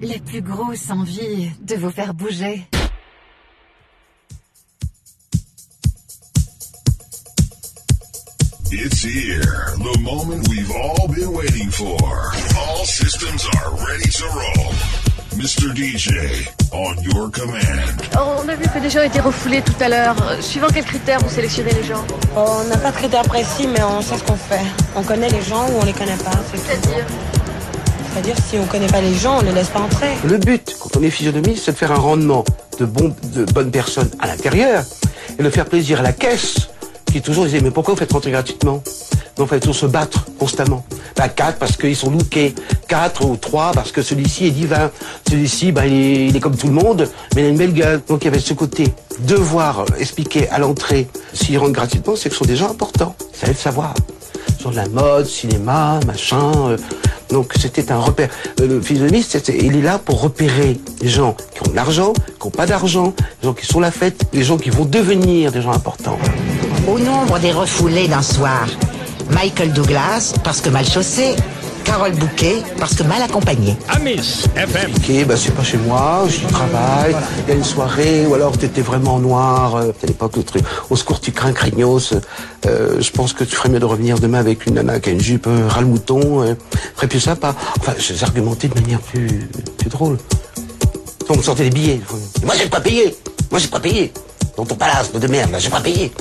la plus grosse envie de vous faire bouger. It's here, the moment we've all been waiting for. All systems are ready to roll. Mr. DJ, on your command. On a vu que des gens étaient refoulés tout à l'heure. Euh, Suivant quels critères vous sélectionnez les gens On n'a pas de critères précis, mais on sait ce qu'on fait. On connaît les gens ou on les connaît pas. c'est tout. C'est-à-dire C'est-à-dire, si on connaît pas les gens, on les laisse pas entrer. Le but, quand on est physionomiste, c'est de faire un rendement de, bon, de bonnes personnes à l'intérieur et de faire plaisir à la caisse qui toujours disait mais pourquoi vous faites rentrer gratuitement? Non, il toujours se battre constamment. Bah, quatre parce qu'ils sont lookés, quatre ou trois parce que celui-ci est divin, celui-ci bah, il, est, comme tout le monde mais il a une belle gueule. Donc il y avait ce côté devoir expliquer à l'entrée s'ils rentrent gratuitement, c'est que ce sont des gens importants. Ça de savoir. Sur de la mode, cinéma, machin. euh, donc c'était un repère. Euh, Le physionomiste, c'était- il est là pour repérer les gens qui ont de l'argent, qui n'ont pas d'argent, les gens qui sont la fête, les gens qui vont devenir des gens importants. Au nombre des refoulés d'un soir, Michael Douglas, parce que mal chaussé, Carole Bouquet, parce que mal accompagné. Amis FM. Ok, bah c'est pas chez moi, j'y travaille, il y a une soirée, ou alors t'étais vraiment en noir, euh, à l'époque le truc, au secours tu crains craignos, euh, je pense que tu ferais mieux de revenir demain avec une nana qui a une jupe euh, ras le mouton, euh, ferait plus sympa. Enfin, j'ai argumenté de manière plus, plus drôle. On me sortait des billets. Et moi j'ai pas payé, moi j'ai pas payé. Dans ton palace de merde, j'ai pas payé.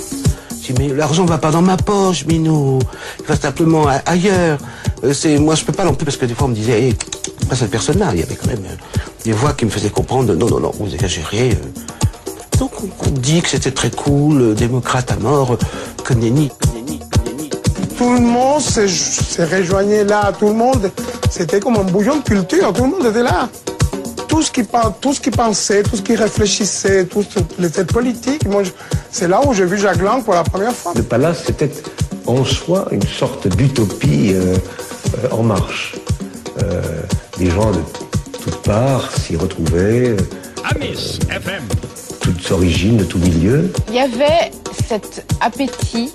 Dis, mais l'argent va pas dans ma poche, Minou. Il va simplement ailleurs. Euh, moi, je peux pas non plus, parce que des fois, on me disait, hey, pas cette personne-là. Il y avait quand même euh, des voix qui me faisaient comprendre, non, non, non, vous exagérez. euh. Donc, on, dit que c'était très cool, démocrate à mort, que nenni. Tout le monde se, rejoignait là, tout le monde, c'était comme un bouillon de culture, tout le monde était là. Tout ce qui, tout ce qui pensait, tout ce qui réfléchissait, tout les têtes politiques, c'est là où j'ai vu Jacques Lang pour la première fois. Le palace, c'était en soi une sorte d'utopie euh, euh, en marche. Euh, des gens de toutes parts s'y retrouvaient, euh, Amis FM. toutes origines, de tous milieux. Il y avait cet appétit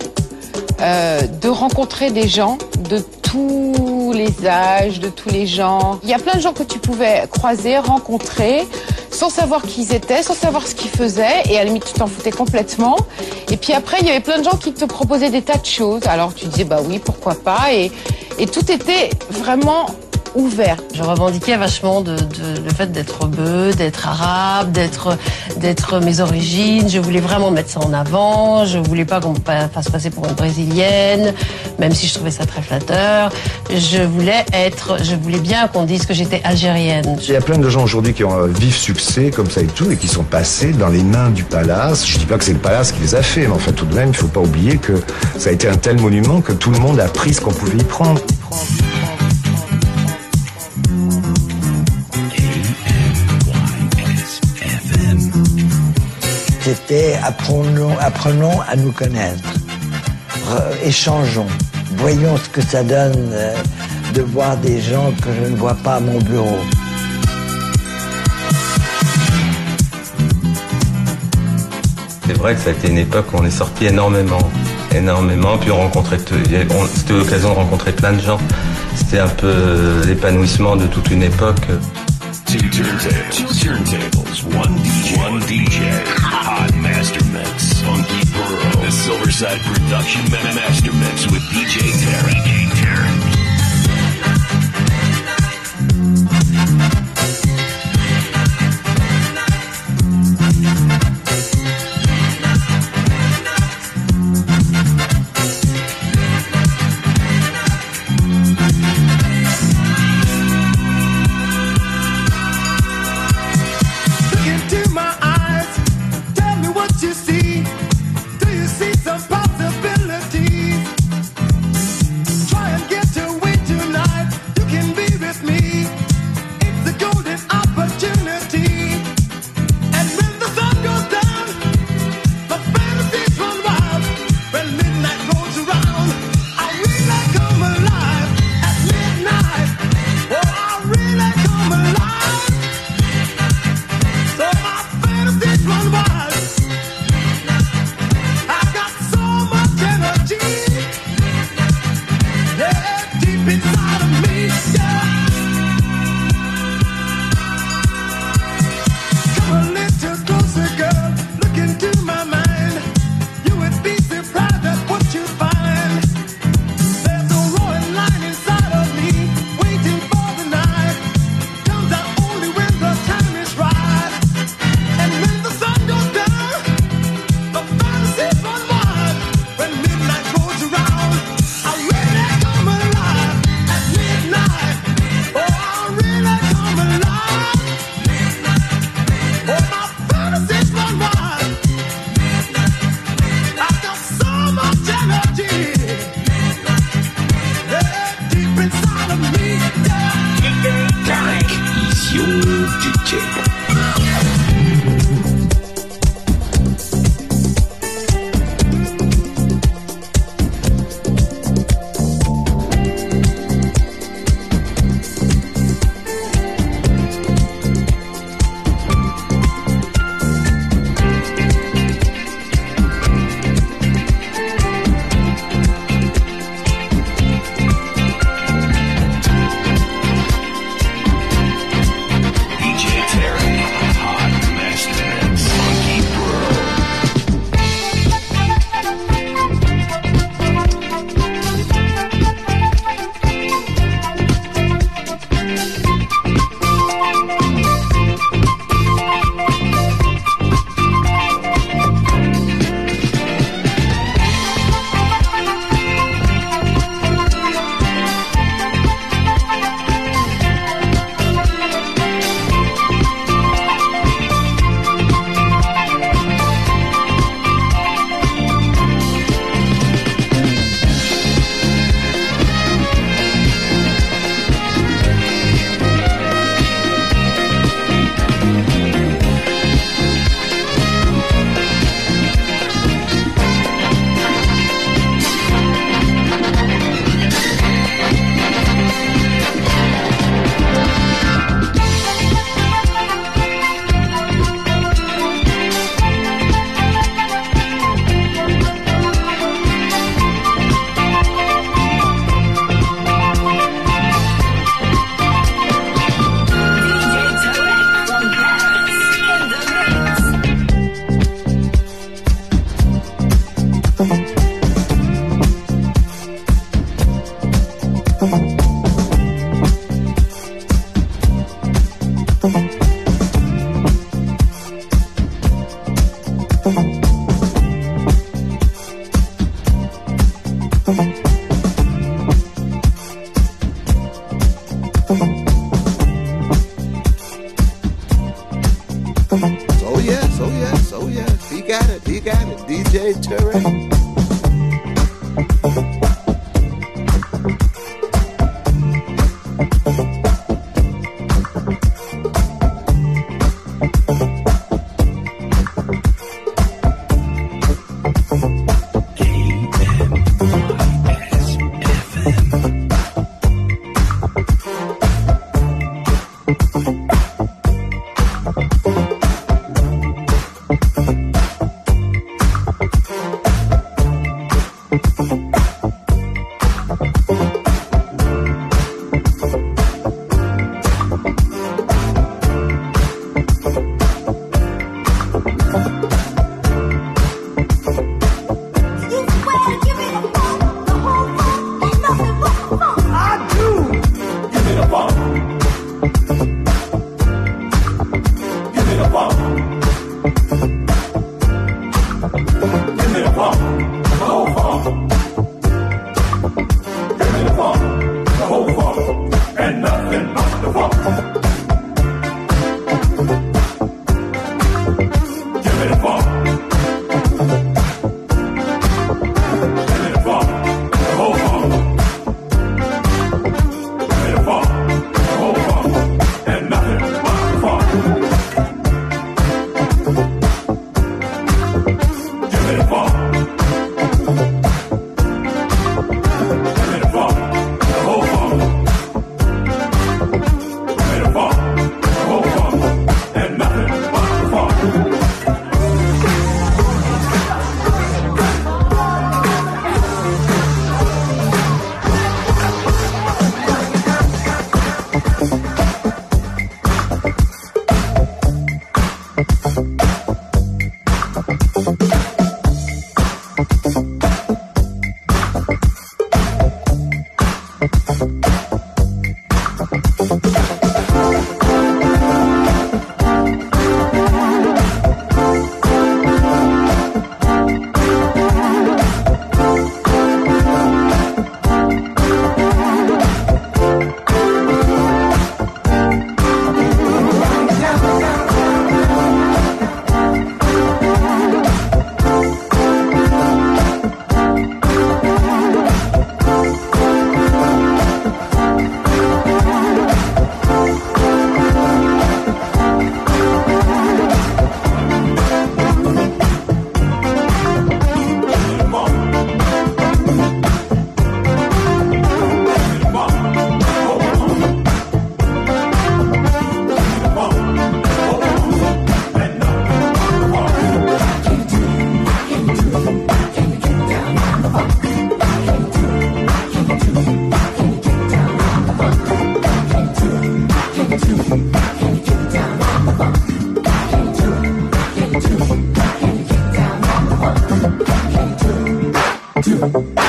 euh, de rencontrer des gens de tous les âges, de tous les genres. Il y a plein de gens que tu pouvais croiser, rencontrer, sans savoir qui ils étaient, sans savoir ce qu'ils faisaient, et à la limite tu t'en foutais complètement. Et puis après, il y avait plein de gens qui te proposaient des tas de choses. Alors tu disais bah oui, pourquoi pas, et, et tout était vraiment ouvert. Je revendiquais vachement le fait d'être beu, d'être arabe, d'être d'être mes origines. Je voulais vraiment mettre ça en avant. Je voulais pas qu'on fasse passer pour une brésilienne, même si je trouvais ça très flatteur. Je voulais être, je voulais bien qu'on dise que j'étais algérienne. Il y a plein de gens aujourd'hui qui ont un vif succès comme ça et tout et qui sont passés dans les mains du palace. Je dis pas que c'est le palace qui les a fait, mais enfin tout de même, il faut pas oublier que ça a été un tel monument que tout le monde a pris ce qu'on pouvait y prendre. C'était apprenons, apprenons à nous connaître. Re- échangeons. Voyons ce que ça donne euh, de voir des gens que je ne vois pas à mon bureau. C'est vrai que ça a été une époque où on est sorti énormément, énormément, puis on rencontrait, c'était l'occasion de rencontrer plein de gens. C'était un peu euh, l'épanouissement de toute une époque. Two turntables. Two turntables. One DJ. One DJ. Silverside Production Mastermix with DJ Derek. Música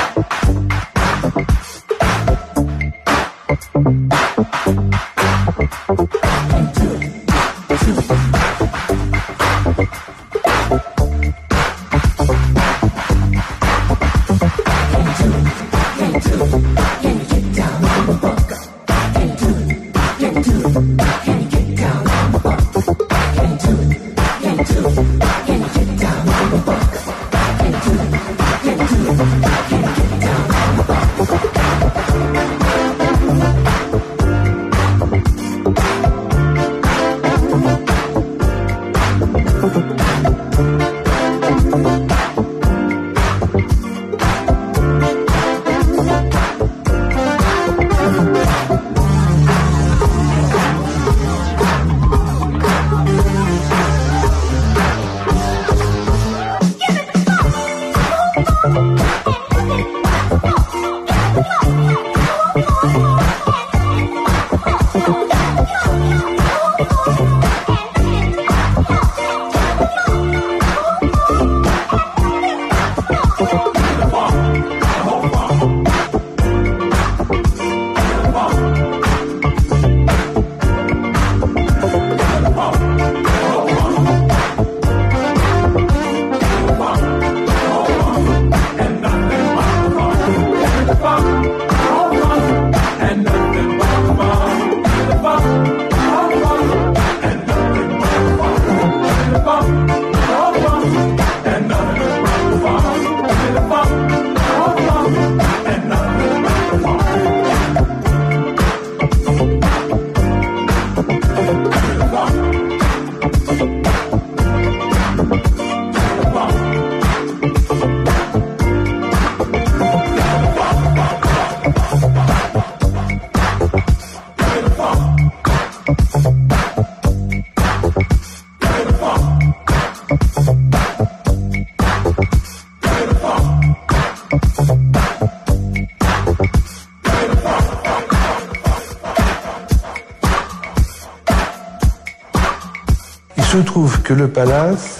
Se trouve que le palace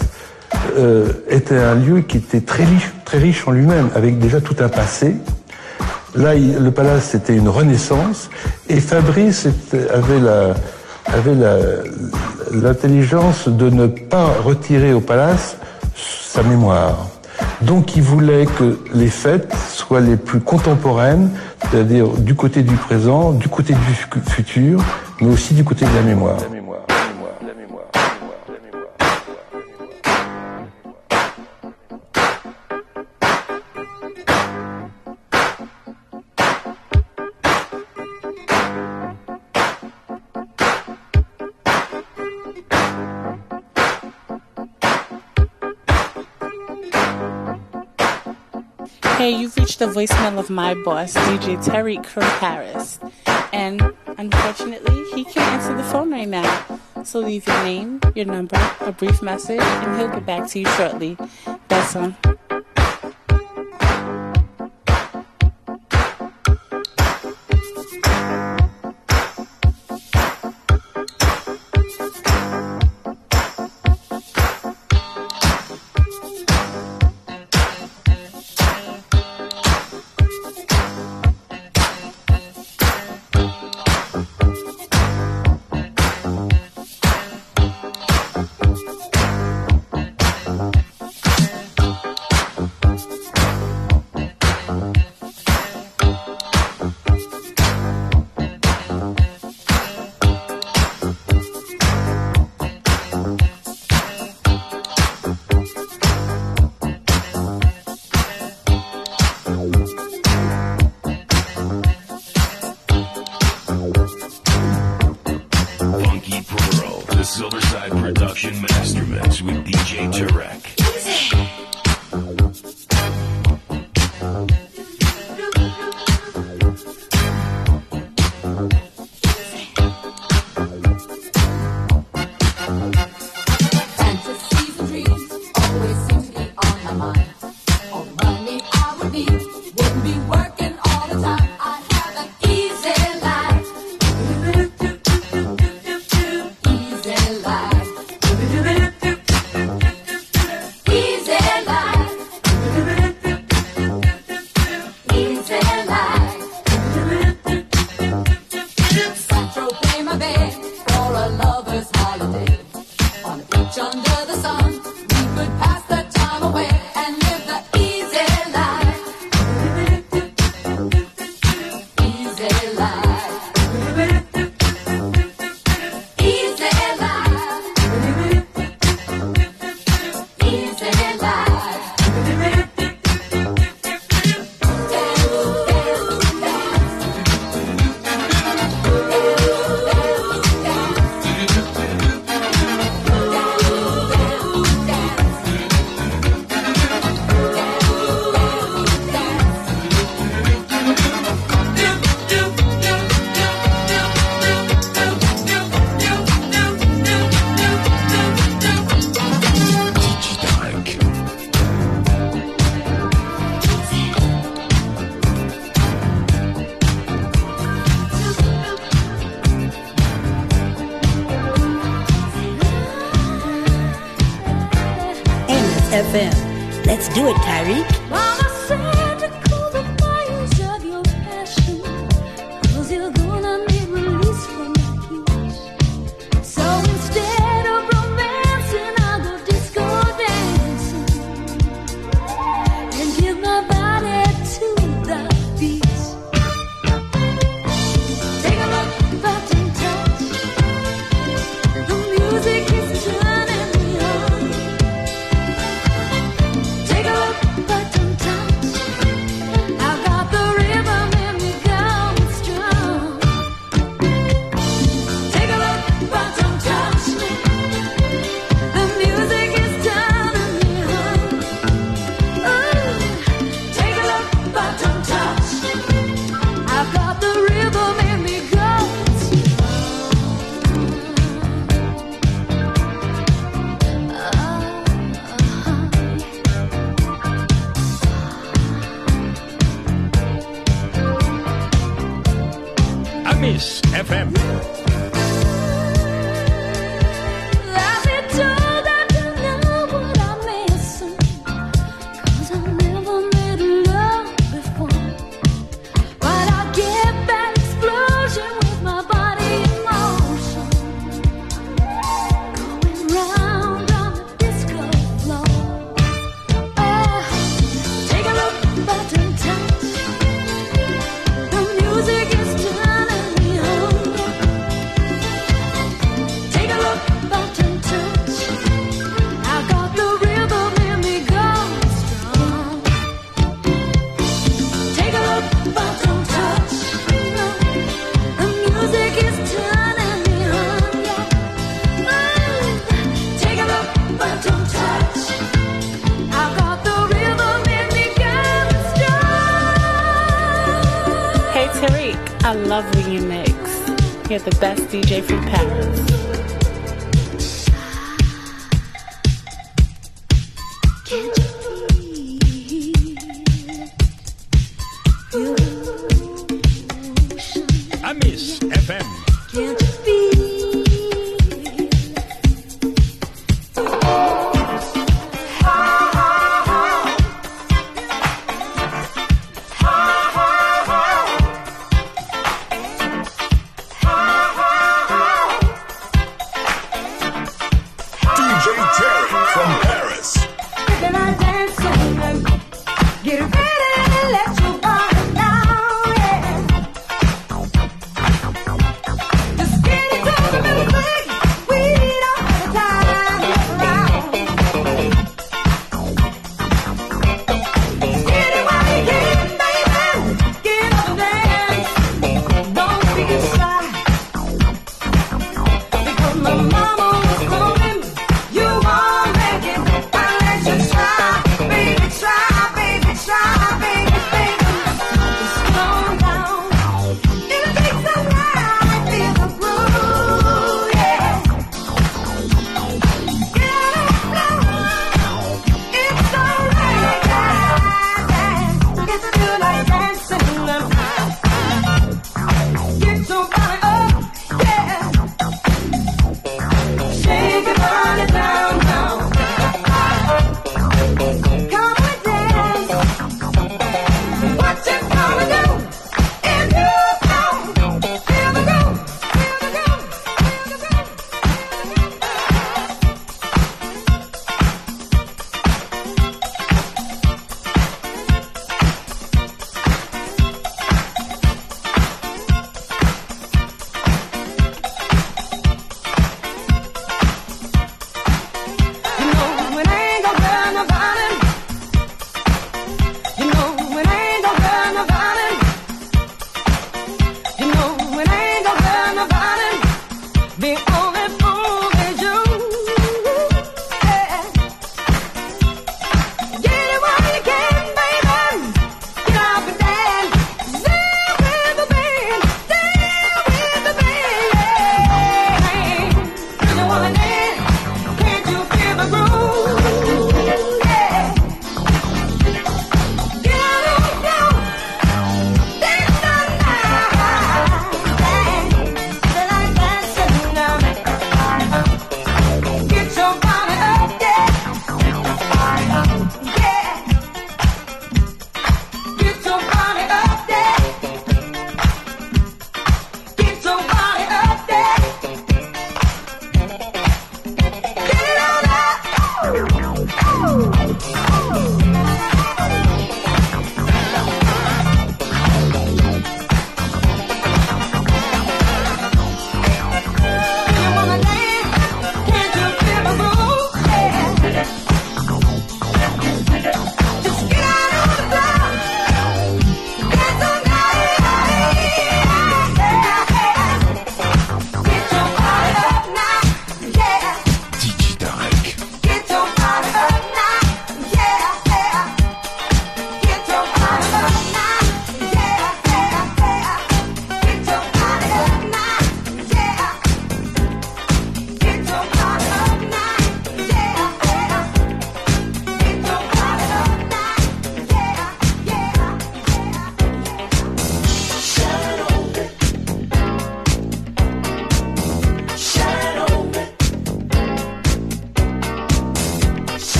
euh, était un lieu qui était très riche, très riche en lui-même, avec déjà tout un passé. Là, le palace, c'était une renaissance, et Fabrice avait la avait l'intelligence de ne pas retirer au palace sa mémoire. Donc, il voulait que les fêtes soient les plus contemporaines, c'est-à-dire du côté du présent, du côté du fu- futur, mais aussi du côté de la mémoire. The voicemail of my boss, DJ Terry Kerr Harris. And unfortunately, he can't answer the phone right now. So leave your name, your number, a brief message, and he'll get back to you shortly. That's on. FM. Let's do it, Tyreek.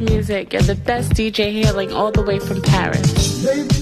your music and the best DJ hailing all the way from Paris.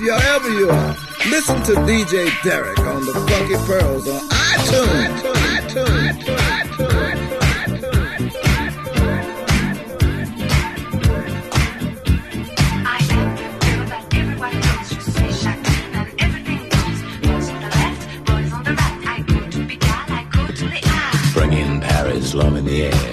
Wherever you are, listen to DJ Derek on the Funky Pearls on iTunes. Bring in Paris, love in the air.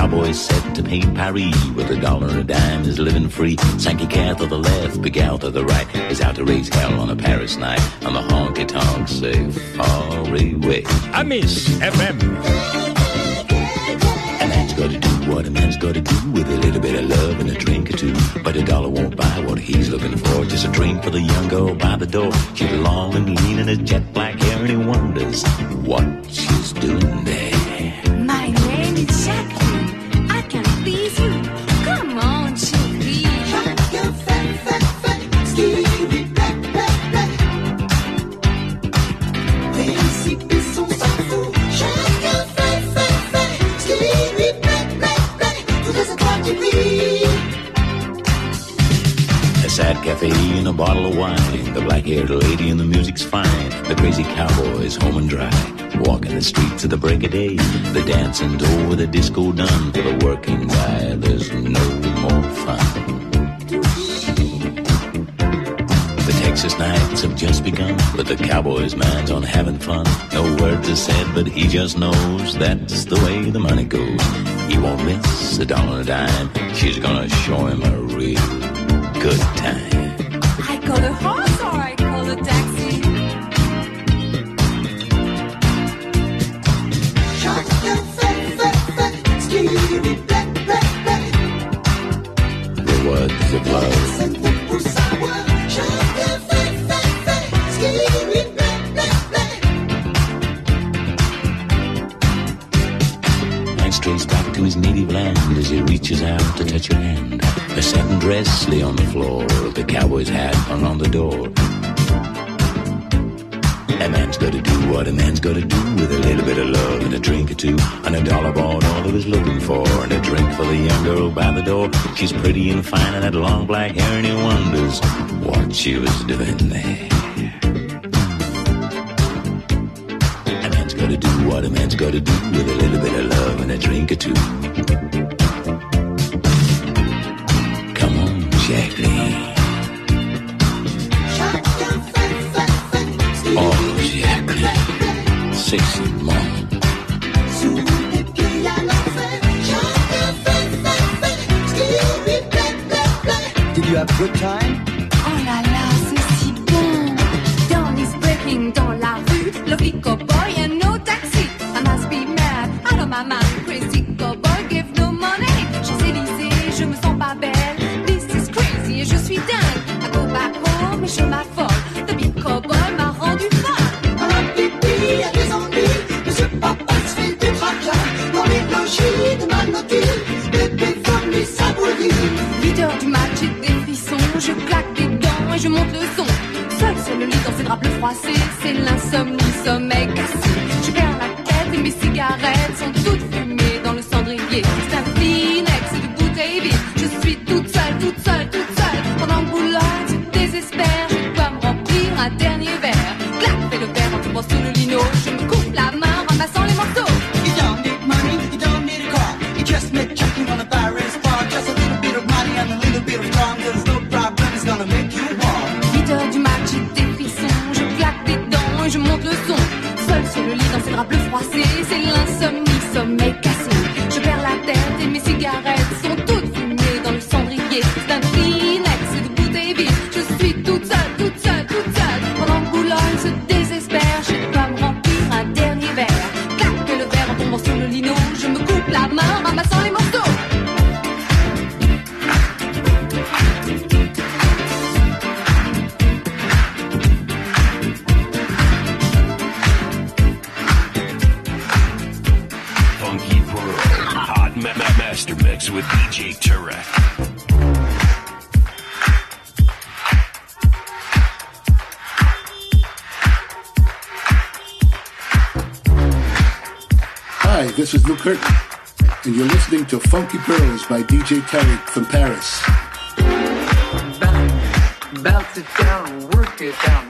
The cowboy's set to paint Paris with a dollar and a dime is living free. Sankey cat to the left, big Al to the right is out to raise hell on a Paris night. On the honky tonk say far away. I miss FM. A man's gotta do what a man's gotta do with a little bit of love and a drink or two. But a dollar won't buy what he's looking for. Just a drink for the young girl by the door. She's long and lean in her jet black hair and he wonders what she's doing there. The fine. The crazy cowboy's home and dry. Walking the streets of the break of day. The dancing door with the disco done. For the working guy, there's no more fun. The Texas nights have just begun, but the cowboy's mind's on having fun. No words are said, but he just knows that's the way the money goes. He won't miss a dollar a dime. She's gonna show him a real good time. I call a horse or I call a taxi. Cowboy's hat hung on the door. A man's gotta do what a man's gotta do with a little bit of love and a drink or two. And a dollar bought all he was looking for, and a drink for the young girl by the door. She's pretty and fine and that long black hair, and he wonders what she was doing there. A man's gotta do what a man's gotta do with a little bit of love and a drink or two. Plaît. Did you have a good time? Clac, fais le verre en tombant sur le lino. Je me coupe la main, ramassant les morceaux. You don't need money, you don't need a car. You just make checking on a Paris bar. Just a little bit of money and a little bit of charm. There's no problem, it's gonna make you warm. 8 heures du match, j'ai des frissons. Je claque des dents et je monte le son. Seul sur le lit dans ses draps bleus froissés. C'est l'insomnie, to Funky Pearls by DJ Tarek from Paris. Back Bounce it down, work it down.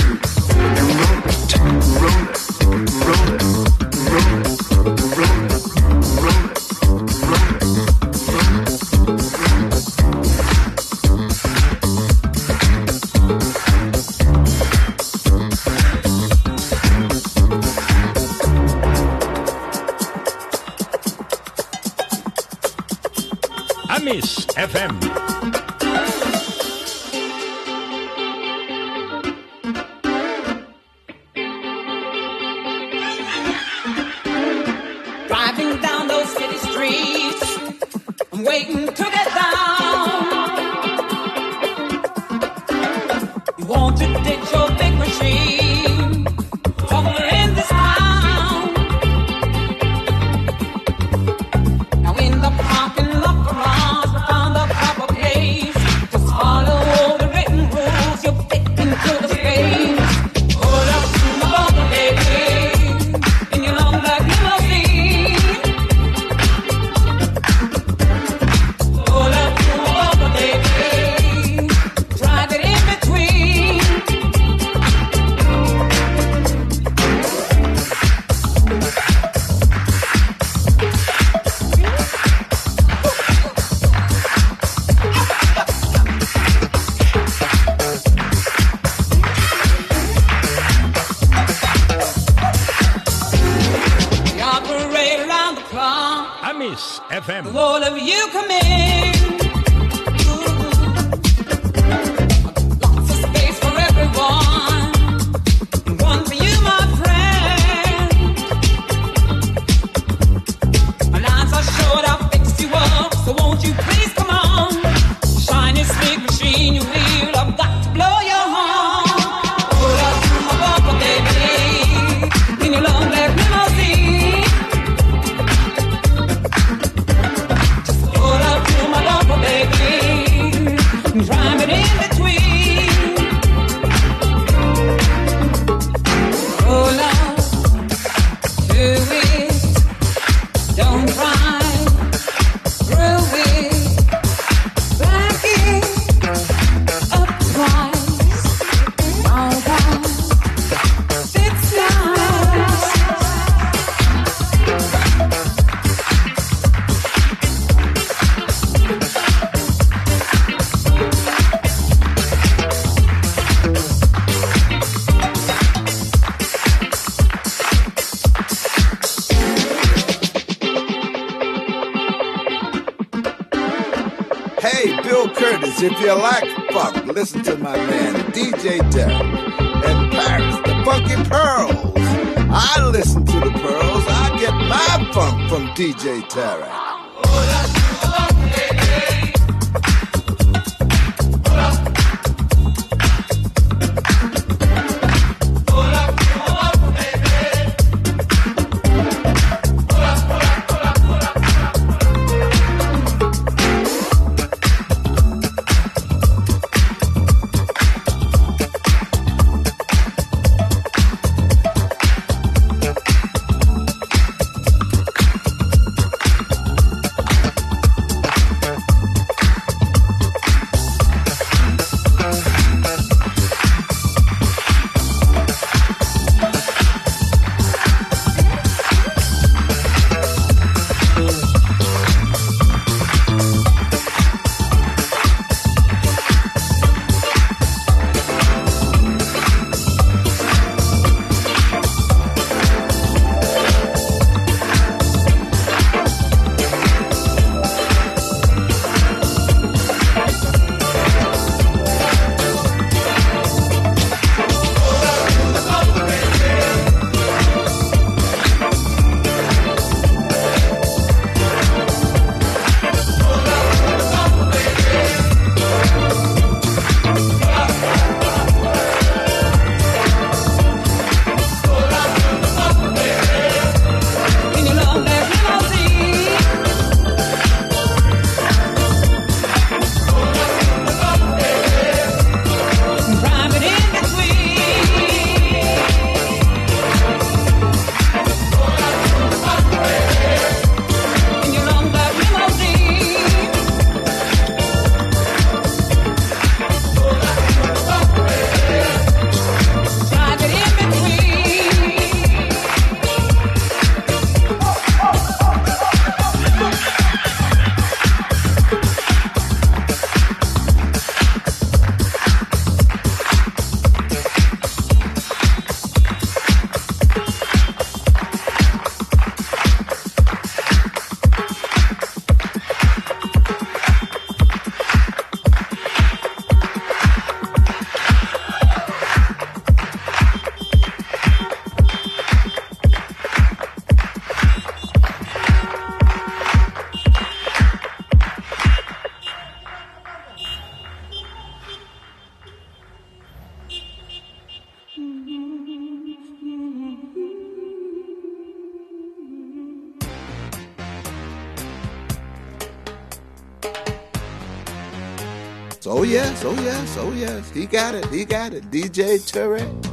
yes, oh yes, oh yes. He got it, he got it. DJ Turek.